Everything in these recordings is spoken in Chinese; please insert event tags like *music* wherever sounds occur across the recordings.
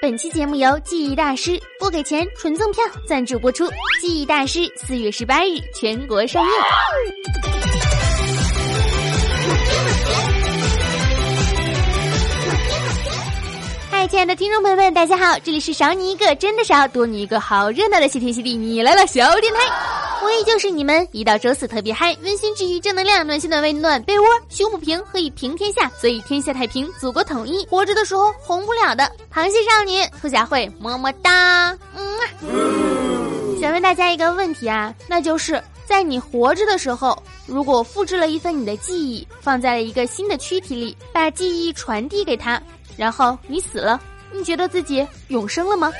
本期节目由记忆大师不给钱纯赠票赞助播出，《记忆大师》四月十八日全国上映。嗨，亲爱的听众朋友们，大家好，这里是少你一个真的少，多你一个好热闹的谢天谢地你来了小电台，我依旧是你们一到周四特别嗨，温馨治愈正能量，暖心暖胃暖被窝，胸不平何以平天下，所以天下太平，祖国统一，活着的时候红不了的螃蟹少女兔小慧，么么哒，嗯，想问大家一个问题啊，那就是在你活着的时候，如果复制了一份你的记忆，放在了一个新的躯体里，把记忆传递给他。然后你死了，你觉得自己永生了吗？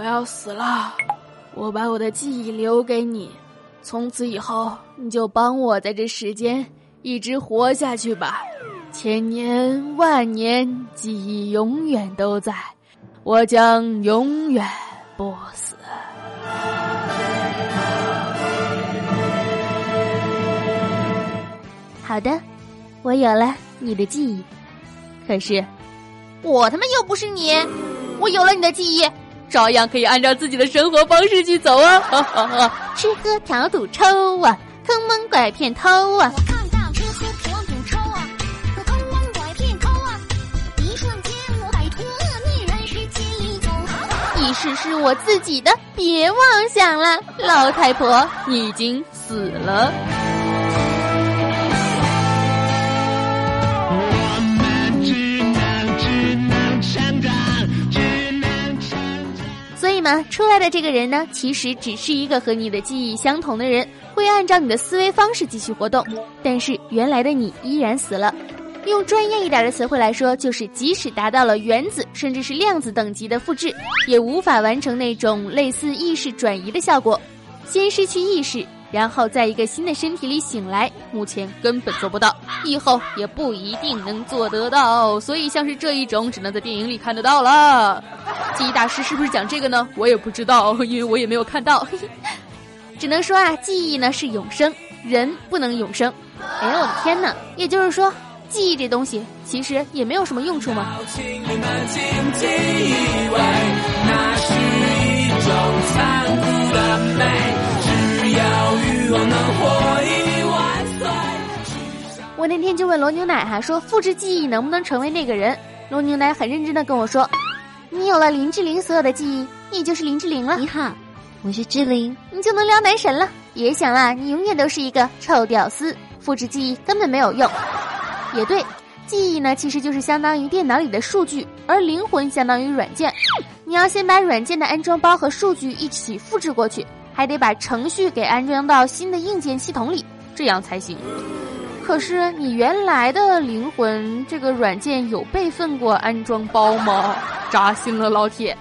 我要死了！我把我的记忆留给你，从此以后你就帮我在这世间一直活下去吧，千年万年，记忆永远都在，我将永远不死。好的，我有了你的记忆，可是我他妈又不是你，我有了你的记忆，照样可以按照自己的生活方式去走啊！*laughs* 吃喝嫖赌抽啊，坑蒙拐骗偷啊！我看到吃喝嫖赌抽啊，和坑蒙拐骗偷啊，一瞬间我摆脱逆人世界里走。意识是我自己的，别妄想了，老太婆，你已经死了。嘛，出来的这个人呢，其实只是一个和你的记忆相同的人，会按照你的思维方式继续活动，但是原来的你依然死了。用专业一点的词汇来说，就是即使达到了原子甚至是量子等级的复制，也无法完成那种类似意识转移的效果，先失去意识。然后在一个新的身体里醒来，目前根本做不到，以后也不一定能做得到。所以像是这一种，只能在电影里看得到了。记忆大师是不是讲这个呢？我也不知道，*laughs* 因为我也没有看到。*laughs* 只能说啊，记忆呢是永生，人不能永生。哎呦我的天哪！也就是说，记忆这东西其实也没有什么用处吗？那是一种残酷的美。我那天就问罗牛奶哈，说复制记忆能不能成为那个人？罗牛奶很认真的跟我说，你有了林志玲所有的记忆，你就是林志玲了。你好，我是志玲，你就能撩男神了。别想了，你永远都是一个臭屌丝，复制记忆根本没有用。也对，记忆呢其实就是相当于电脑里的数据，而灵魂相当于软件，你要先把软件的安装包和数据一起复制过去。还得把程序给安装到新的硬件系统里，这样才行。可是你原来的灵魂这个软件有备份过安装包吗？扎心了，老铁。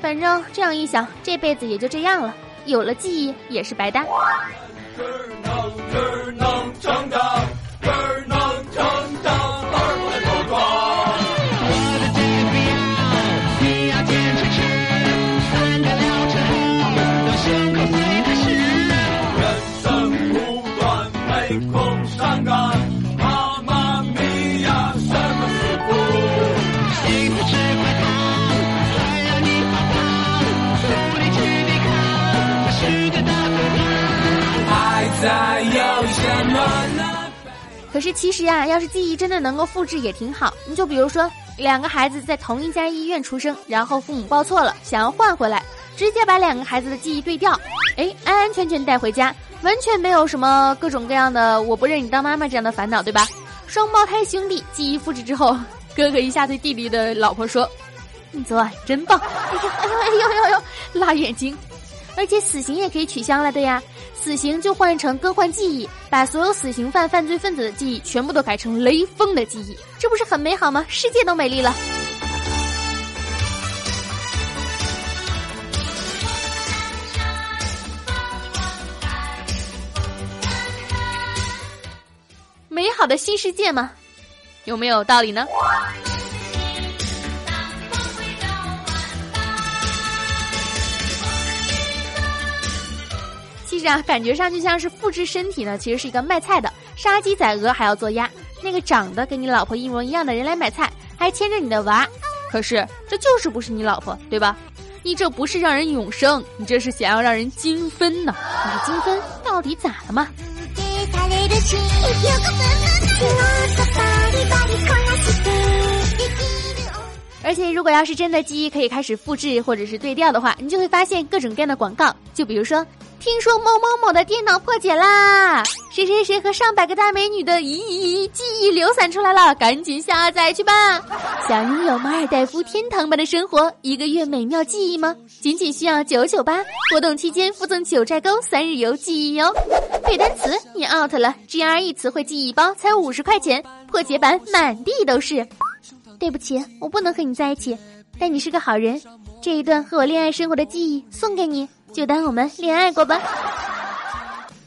反正这样一想，这辈子也就这样了。有了记忆也是白搭。可是其实啊，要是记忆真的能够复制也挺好。你就比如说，两个孩子在同一家医院出生，然后父母报错了，想要换回来，直接把两个孩子的记忆对调，哎，安安全全带回家，完全没有什么各种各样的我不认你当妈妈这样的烦恼，对吧？双胞胎兄弟记忆复制之后，哥哥一下对弟弟的老婆说：“ *laughs* 你昨晚真棒！”哎呦哎呦哎呦哎呦，辣眼睛！而且死刑也可以取消了的呀。死刑就换成更换记忆，把所有死刑犯、犯罪分子的记忆全部都改成雷锋的记忆，这不是很美好吗？世界都美丽了。美好的新世界吗？有没有道理呢？这样，感觉上就像是复制身体呢，其实是一个卖菜的，杀鸡宰鹅还要做鸭，那个长得跟你老婆一模一样的人来买菜，还牵着你的娃，可是这就是不是你老婆，对吧？你这不是让人永生，你这是想要让人精分呢？你的精分到底咋了嘛？而且，如果要是真的记忆可以开始复制或者是对调的话，你就会发现各种各样的广告，就比如说。听说某某某的电脑破解啦！谁谁谁和上百个大美女的咦咦咦记忆流散出来了，赶紧下载去吧！想拥有马尔代夫天堂般的生活，一个月美妙记忆吗？仅仅需要九九八，活动期间附赠九寨沟三日游记忆哟。背单词你 out 了，GRE 词汇记忆包才五十块钱，破解版满地都是。对不起，我不能和你在一起，但你是个好人，这一段和我恋爱生活的记忆送给你。就当我们恋爱过吧，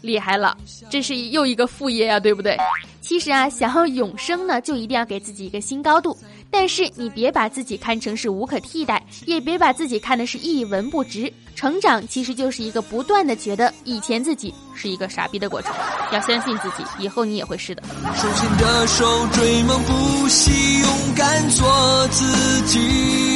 厉害了，这是又一个副业呀，对不对？其实啊，想要永生呢，就一定要给自己一个新高度。但是你别把自己看成是无可替代，也别把自己看的是一文不值。成长其实就是一个不断的觉得以前自己是一个傻逼的过程。要相信自己，以后你也会是的。手牵着手追梦不息，勇敢做自己。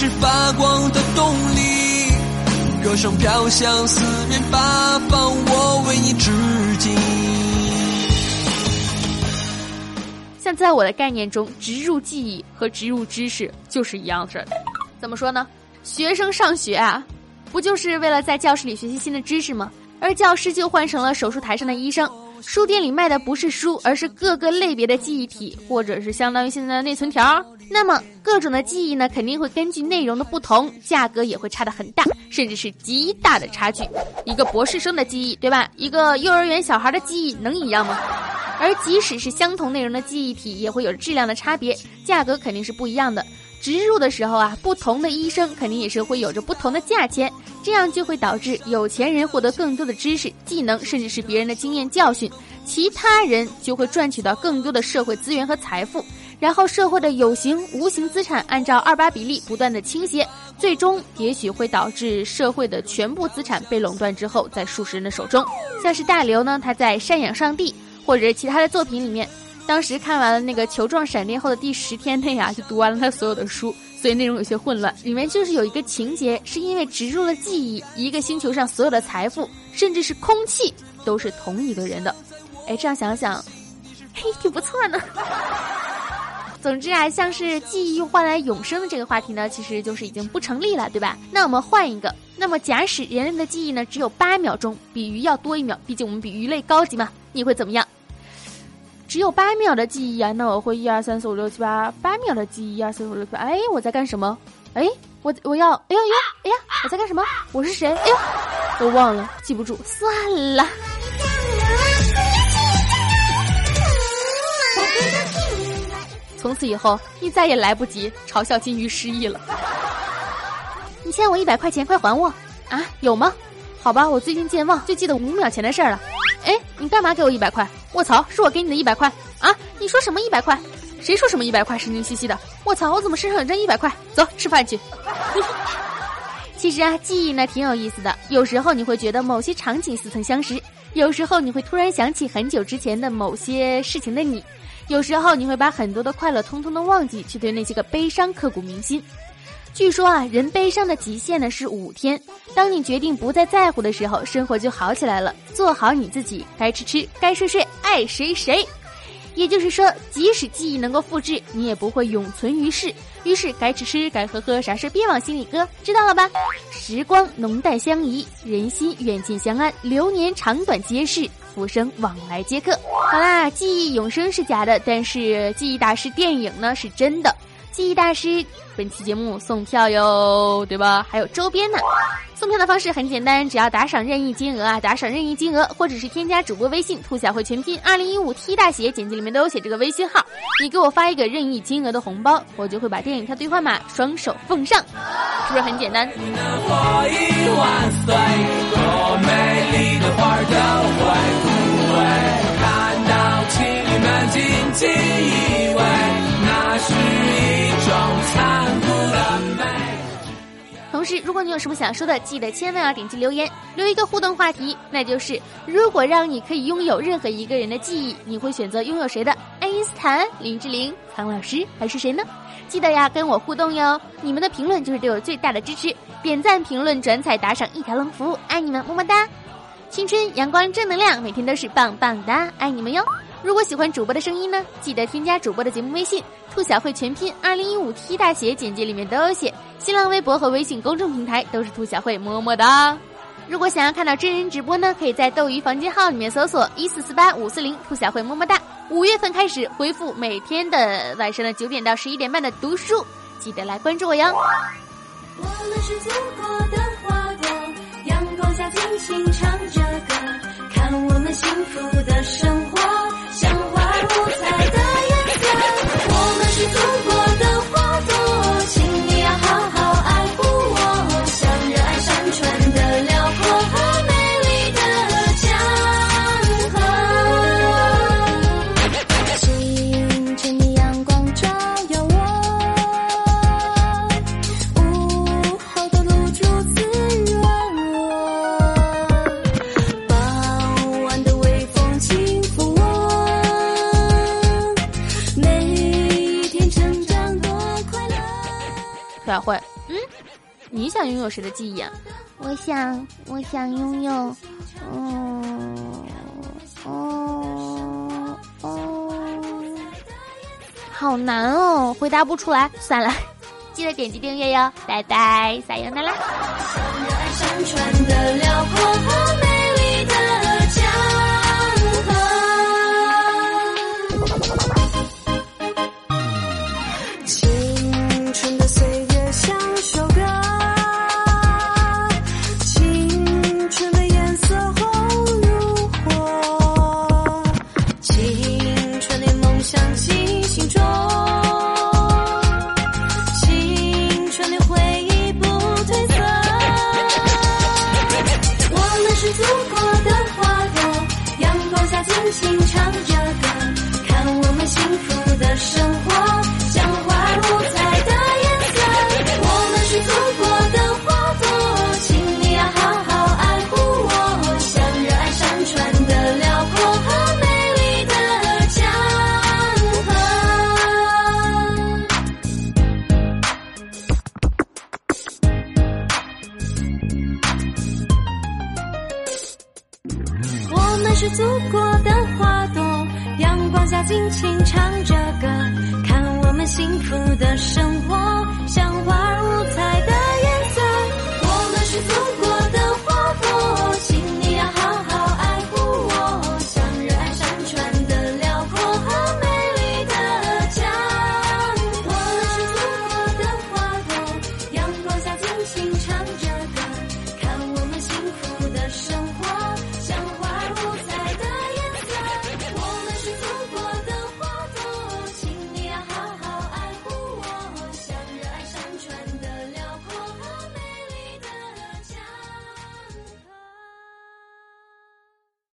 是发光的动力，歌声飘向四面八方，我为你致敬。像在我的概念中，植入记忆和植入知识就是一样事儿。怎么说呢？学生上学啊，不就是为了在教室里学习新的知识吗？而教师就换成了手术台上的医生。书店里卖的不是书，而是各个类别的记忆体，或者是相当于现在的内存条。那么各种的记忆呢，肯定会根据内容的不同，价格也会差的很大，甚至是极大的差距。一个博士生的记忆，对吧？一个幼儿园小孩的记忆能一样吗？而即使是相同内容的记忆体，也会有质量的差别，价格肯定是不一样的。植入的时候啊，不同的医生肯定也是会有着不同的价钱，这样就会导致有钱人获得更多的知识、技能，甚至是别人的经验教训，其他人就会赚取到更多的社会资源和财富，然后社会的有形、无形资产按照二八比例不断的倾斜，最终也许会导致社会的全部资产被垄断之后，在数十人的手中。像是大刘呢，他在《赡养上帝》或者其他的作品里面。当时看完了那个球状闪电后的第十天内啊，就读完了他所有的书，所以内容有些混乱。里面就是有一个情节，是因为植入了记忆，一个星球上所有的财富，甚至是空气，都是同一个人的。哎，这样想想，*laughs* 嘿，挺不错呢。总之啊，像是记忆换来永生的这个话题呢，其实就是已经不成立了，对吧？那我们换一个，那么假使人类的记忆呢只有八秒钟，比鱼要多一秒，毕竟我们比鱼类高级嘛，你会怎么样？只有八秒的记忆啊，那我会一二三四五六七八八秒的记忆，一二三四五六七。哎，我在干什么？哎，我我要，哎呦呦，哎呀，我在干什么？我是谁？哎呦，都忘了，记不住，算了。从此以后，你再也来不及嘲笑金鱼失忆了。你欠我一百块钱，快还我！啊，有吗？好吧，我最近健忘，就记得五秒前的事儿了。哎，你干嘛给我一百块？我操，是我给你的一百块啊！你说什么一百块？谁说什么一百块？神经兮兮的！我操，我怎么身上有张一百块？走，吃饭去。*laughs* 其实啊，记忆呢挺有意思的。有时候你会觉得某些场景似曾相识，有时候你会突然想起很久之前的某些事情的你，有时候你会把很多的快乐通通的忘记，去对那些个悲伤刻骨铭心。据说啊，人悲伤的极限呢是五天。当你决定不再在乎的时候，生活就好起来了。做好你自己，该吃吃，该睡睡，爱谁谁。也就是说，即使记忆能够复制，你也不会永存于世。于是，该吃吃，该喝喝，啥事别往心里搁，知道了吧？时光浓淡相宜，人心远近相安，流年长短皆是，浮生往来皆客。好啦，记忆永生是假的，但是记忆大师电影呢是真的。记忆大师，本期节目送票哟，对吧？还有周边呢。送票的方式很简单，只要打赏任意金额啊，打赏任意金额，或者是添加主播微信“兔小慧全拼二零一五 T 大写”，简介里面都有写这个微信号。你给我发一个任意金额的红包，我就会把电影票兑换码双手奉上，是不是很简单？是，如果你有什么想说的，记得千万要点击留言，留一个互动话题，那就是如果让你可以拥有任何一个人的记忆，你会选择拥有谁的？爱因斯坦、林志玲、苍老师还是谁呢？记得呀，跟我互动哟！你们的评论就是对我最大的支持，点赞、评论、转采、打赏一条龙服务，爱你们，么么哒！青春阳光正能量，每天都是棒棒哒，爱你们哟！如果喜欢主播的声音呢，记得添加主播的节目微信“兔小慧全拼二零一五 T 大写”，简介里面都有写。新浪微博和微信公众平台都是兔小慧，么么哒！如果想要看到真人直播呢，可以在斗鱼房间号里面搜索一四四八五四零兔小慧，么么哒！五月份开始恢复每天的晚上的九点到十一点半的读书，记得来关注我哟。我们是祖国的花朵，阳光下尽情唱着歌，看我们幸福的生活，像花儿五彩的颜色。我们是祖国你想拥有谁的记忆啊？我想，我想拥有，嗯，嗯，嗯，好难哦，回答不出来，算了，记得点击订阅哟，拜拜，撒由那拉。我们是祖国的花朵，阳光下尽情唱着歌，看我们幸福的生活，像花儿五彩的